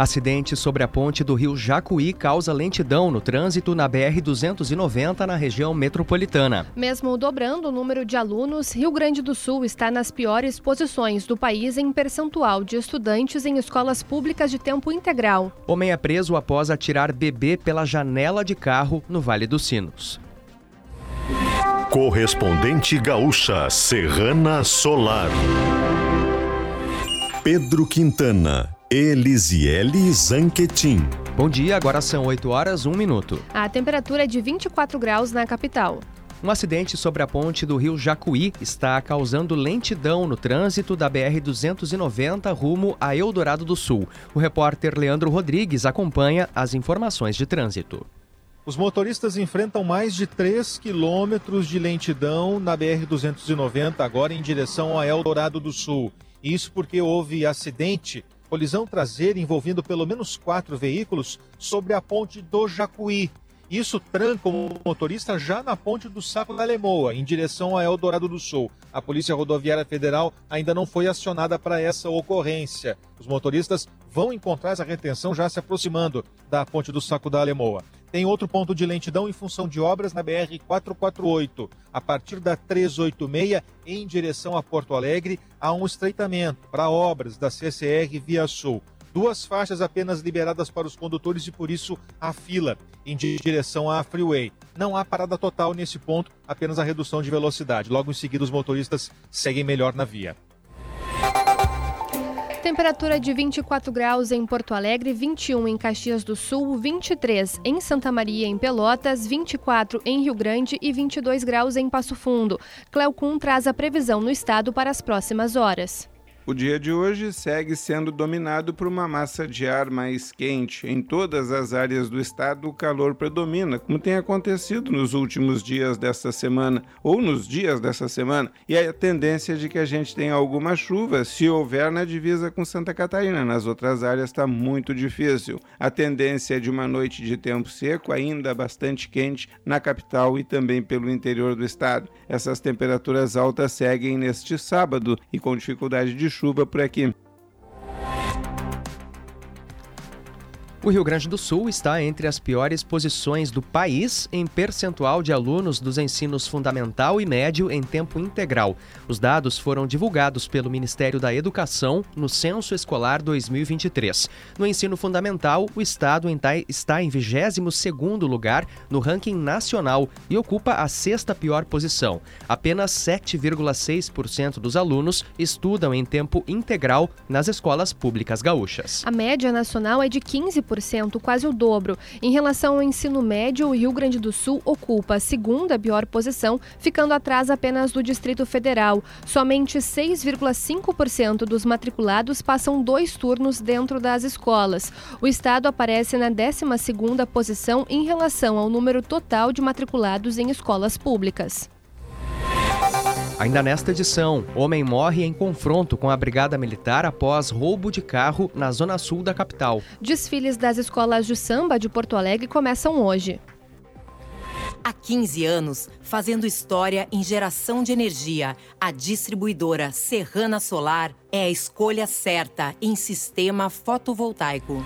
Acidente sobre a ponte do rio Jacuí causa lentidão no trânsito na BR-290 na região metropolitana. Mesmo dobrando o número de alunos, Rio Grande do Sul está nas piores posições do país em percentual de estudantes em escolas públicas de tempo integral. Homem é preso após atirar bebê pela janela de carro no Vale dos Sinos. Correspondente gaúcha Serrana Solar. Pedro Quintana. Elisiele Zanquetin. Bom dia, agora são 8 horas, 1 minuto. A temperatura é de 24 graus na capital. Um acidente sobre a ponte do rio Jacuí está causando lentidão no trânsito da BR-290 rumo a Eldorado do Sul. O repórter Leandro Rodrigues acompanha as informações de trânsito. Os motoristas enfrentam mais de 3 quilômetros de lentidão na BR-290, agora em direção a Eldorado do Sul. Isso porque houve acidente colisão traseira envolvendo pelo menos quatro veículos sobre a ponte do Jacuí. Isso tranca o motorista já na ponte do Saco da Lemoa, em direção a Eldorado do Sul. A Polícia Rodoviária Federal ainda não foi acionada para essa ocorrência. Os motoristas vão encontrar essa retenção já se aproximando da ponte do Saco da Lemoa. Tem outro ponto de lentidão em função de obras na BR 448. A partir da 386, em direção a Porto Alegre, há um estreitamento para obras da CCR Via Sul. Duas faixas apenas liberadas para os condutores e por isso a fila em direção à freeway. Não há parada total nesse ponto, apenas a redução de velocidade. Logo em seguida, os motoristas seguem melhor na via. Temperatura de 24 graus em Porto Alegre, 21 em Caxias do Sul, 23 em Santa Maria, em Pelotas, 24 em Rio Grande e 22 graus em Passo Fundo. Cleocum traz a previsão no estado para as próximas horas. O dia de hoje segue sendo dominado por uma massa de ar mais quente. Em todas as áreas do estado, o calor predomina, como tem acontecido nos últimos dias desta semana, ou nos dias dessa semana. E a tendência é de que a gente tenha alguma chuva, se houver na divisa com Santa Catarina. Nas outras áreas está muito difícil. A tendência é de uma noite de tempo seco, ainda bastante quente, na capital e também pelo interior do estado. Essas temperaturas altas seguem neste sábado e com dificuldade de chuva chuva por aqui. O Rio Grande do Sul está entre as piores posições do país em percentual de alunos dos ensinos fundamental e médio em tempo integral. Os dados foram divulgados pelo Ministério da Educação no Censo Escolar 2023. No ensino fundamental, o estado está em 22º lugar no ranking nacional e ocupa a sexta pior posição. Apenas 7,6% dos alunos estudam em tempo integral nas escolas públicas gaúchas. A média nacional é de 15% quase o dobro. Em relação ao ensino médio, o Rio Grande do Sul ocupa a segunda pior posição, ficando atrás apenas do Distrito Federal. Somente 6,5% dos matriculados passam dois turnos dentro das escolas. O estado aparece na 12ª posição em relação ao número total de matriculados em escolas públicas. Ainda nesta edição, homem morre em confronto com a Brigada Militar após roubo de carro na zona sul da capital. Desfiles das escolas de samba de Porto Alegre começam hoje. Há 15 anos, fazendo história em geração de energia, a distribuidora Serrana Solar é a escolha certa em sistema fotovoltaico.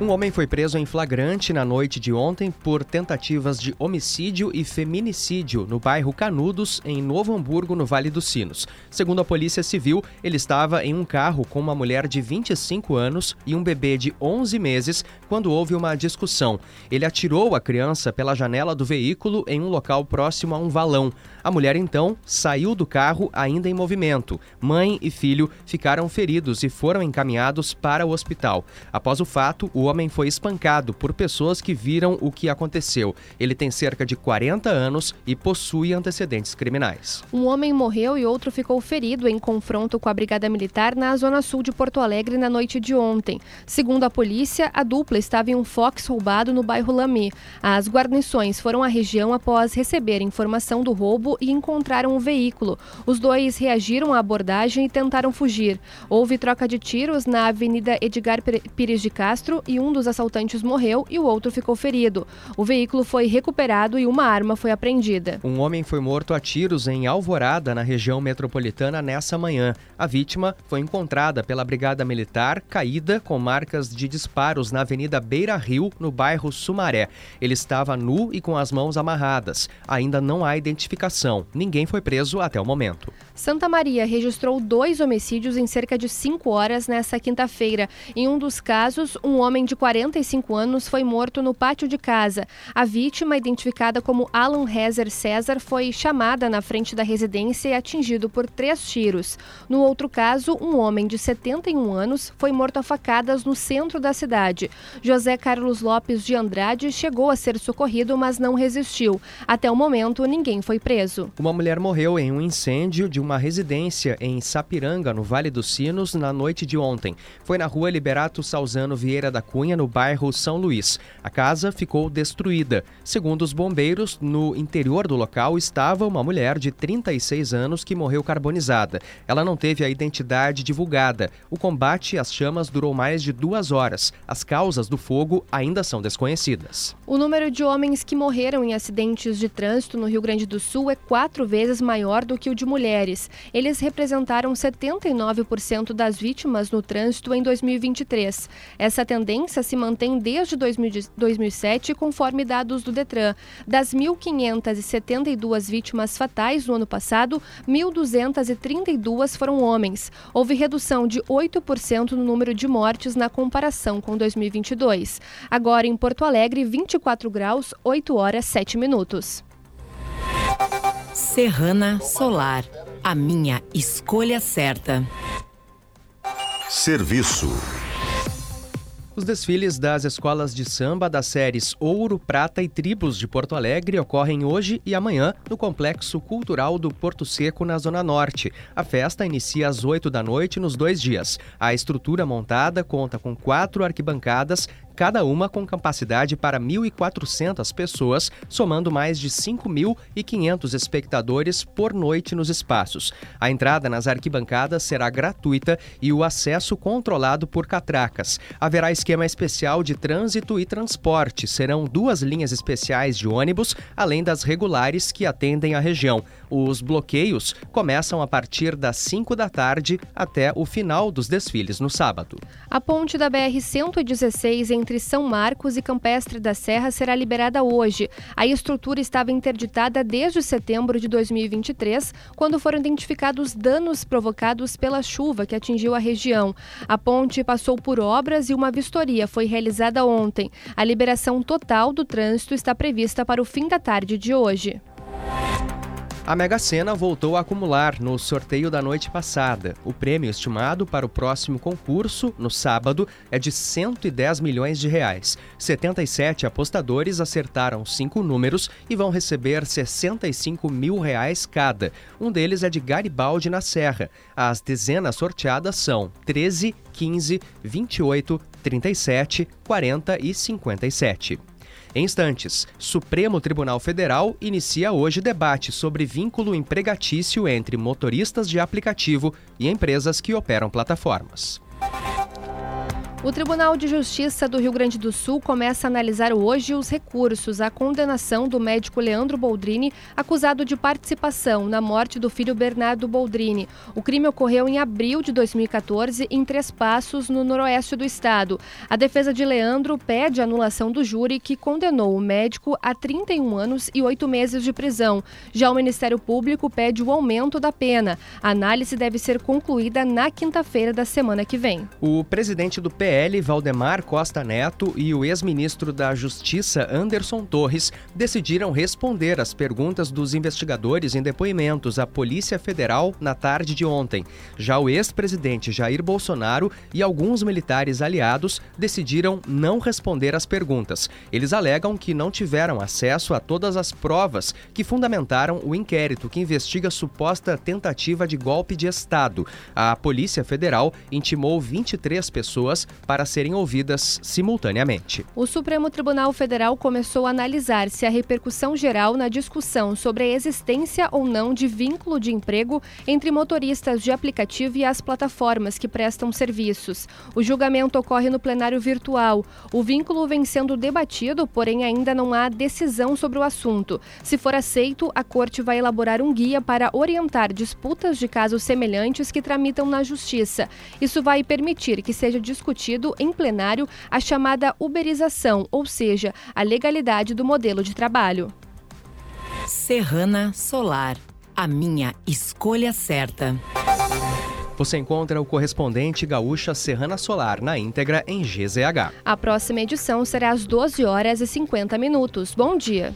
Um homem foi preso em flagrante na noite de ontem por tentativas de homicídio e feminicídio no bairro Canudos, em Novo Hamburgo, no Vale dos Sinos. Segundo a Polícia Civil, ele estava em um carro com uma mulher de 25 anos e um bebê de 11 meses quando houve uma discussão. Ele atirou a criança pela janela do veículo em um local próximo a um valão. A mulher então saiu do carro ainda em movimento. Mãe e filho ficaram feridos e foram encaminhados para o hospital. Após o fato, o homem foi espancado por pessoas que viram o que aconteceu. Ele tem cerca de 40 anos e possui antecedentes criminais. Um homem morreu e outro ficou ferido em confronto com a Brigada Militar na zona sul de Porto Alegre na noite de ontem. Segundo a polícia, a dupla estava em um Fox roubado no bairro Lamy. As guarnições foram à região após receber informação do roubo e encontraram o veículo. Os dois reagiram à abordagem e tentaram fugir. Houve troca de tiros na Avenida Edgar Pires de Castro e e um dos assaltantes morreu e o outro ficou ferido. O veículo foi recuperado e uma arma foi apreendida. Um homem foi morto a tiros em Alvorada, na região metropolitana, nessa manhã. A vítima foi encontrada pela Brigada Militar, caída com marcas de disparos na Avenida Beira Rio, no bairro Sumaré. Ele estava nu e com as mãos amarradas. Ainda não há identificação. Ninguém foi preso até o momento. Santa Maria registrou dois homicídios em cerca de cinco horas nesta quinta-feira. Em um dos casos, um homem de 45 anos foi morto no pátio de casa. A vítima, identificada como Alan Rezer César, foi chamada na frente da residência e atingido por três tiros. No outro caso, um homem de 71 anos foi morto a facadas no centro da cidade. José Carlos Lopes de Andrade chegou a ser socorrido, mas não resistiu. Até o momento, ninguém foi preso. Uma mulher morreu em um incêndio de uma residência em Sapiranga, no Vale dos Sinos, na noite de ontem. Foi na rua Liberato Salzano Vieira da Cunha, no bairro São Luís. A casa ficou destruída. Segundo os bombeiros, no interior do local estava uma mulher de 36 anos que morreu carbonizada. Ela não teve a identidade divulgada. O combate às chamas durou mais de duas horas. As causas do fogo ainda são desconhecidas. O número de homens que morreram em acidentes de trânsito no Rio Grande do Sul é quatro vezes maior do que o de mulheres. Eles representaram 79% das vítimas no trânsito em 2023. Essa tendência se mantém desde 2007, conforme dados do Detran. Das 1.572 vítimas fatais no ano passado, 1.232 foram homens. Houve redução de 8% no número de mortes na comparação com 2022. Agora, em Porto Alegre, 24 graus, 8 horas 7 minutos. Serrana Solar, a minha escolha certa. Serviço. Os desfiles das escolas de samba das séries Ouro, Prata e Tribos de Porto Alegre ocorrem hoje e amanhã no Complexo Cultural do Porto Seco, na Zona Norte. A festa inicia às 8 da noite nos dois dias. A estrutura montada conta com quatro arquibancadas cada uma com capacidade para 1.400 pessoas, somando mais de 5.500 espectadores por noite nos espaços. A entrada nas arquibancadas será gratuita e o acesso controlado por catracas. Haverá esquema especial de trânsito e transporte. Serão duas linhas especiais de ônibus, além das regulares que atendem a região. Os bloqueios começam a partir das 5 da tarde até o final dos desfiles no sábado. A ponte da BR-116 em entre São Marcos e Campestre da Serra será liberada hoje. A estrutura estava interditada desde setembro de 2023, quando foram identificados danos provocados pela chuva que atingiu a região. A ponte passou por obras e uma vistoria foi realizada ontem. A liberação total do trânsito está prevista para o fim da tarde de hoje. A Mega Sena voltou a acumular no sorteio da noite passada. O prêmio estimado para o próximo concurso, no sábado, é de 110 milhões de reais. 77 apostadores acertaram cinco números e vão receber 65 mil reais cada. Um deles é de Garibaldi na Serra. As dezenas sorteadas são 13, 15, 28, 37, 40 e 57. Em instantes, Supremo Tribunal Federal inicia hoje debate sobre vínculo empregatício entre motoristas de aplicativo e empresas que operam plataformas. O Tribunal de Justiça do Rio Grande do Sul começa a analisar hoje os recursos à condenação do médico Leandro Boldrini, acusado de participação na morte do filho Bernardo Boldrini. O crime ocorreu em abril de 2014 em Três Passos, no noroeste do estado. A defesa de Leandro pede anulação do júri que condenou o médico a 31 anos e 8 meses de prisão. Já o Ministério Público pede o aumento da pena. A análise deve ser concluída na quinta-feira da semana que vem. O presidente do PL PL, Valdemar Costa Neto, e o ex-ministro da Justiça, Anderson Torres, decidiram responder às perguntas dos investigadores em depoimentos à Polícia Federal na tarde de ontem. Já o ex-presidente Jair Bolsonaro e alguns militares aliados decidiram não responder às perguntas. Eles alegam que não tiveram acesso a todas as provas que fundamentaram o inquérito que investiga suposta tentativa de golpe de Estado. A Polícia Federal intimou 23 pessoas para serem ouvidas simultaneamente. O Supremo Tribunal Federal começou a analisar se a repercussão geral na discussão sobre a existência ou não de vínculo de emprego entre motoristas de aplicativo e as plataformas que prestam serviços. O julgamento ocorre no plenário virtual. O vínculo vem sendo debatido, porém ainda não há decisão sobre o assunto. Se for aceito, a Corte vai elaborar um guia para orientar disputas de casos semelhantes que tramitam na Justiça. Isso vai permitir que seja discutido em plenário a chamada uberização, ou seja, a legalidade do modelo de trabalho. Serrana Solar, a minha escolha certa. Você encontra o correspondente gaúcha Serrana Solar na íntegra em GZH. A próxima edição será às 12 horas e 50 minutos. Bom dia.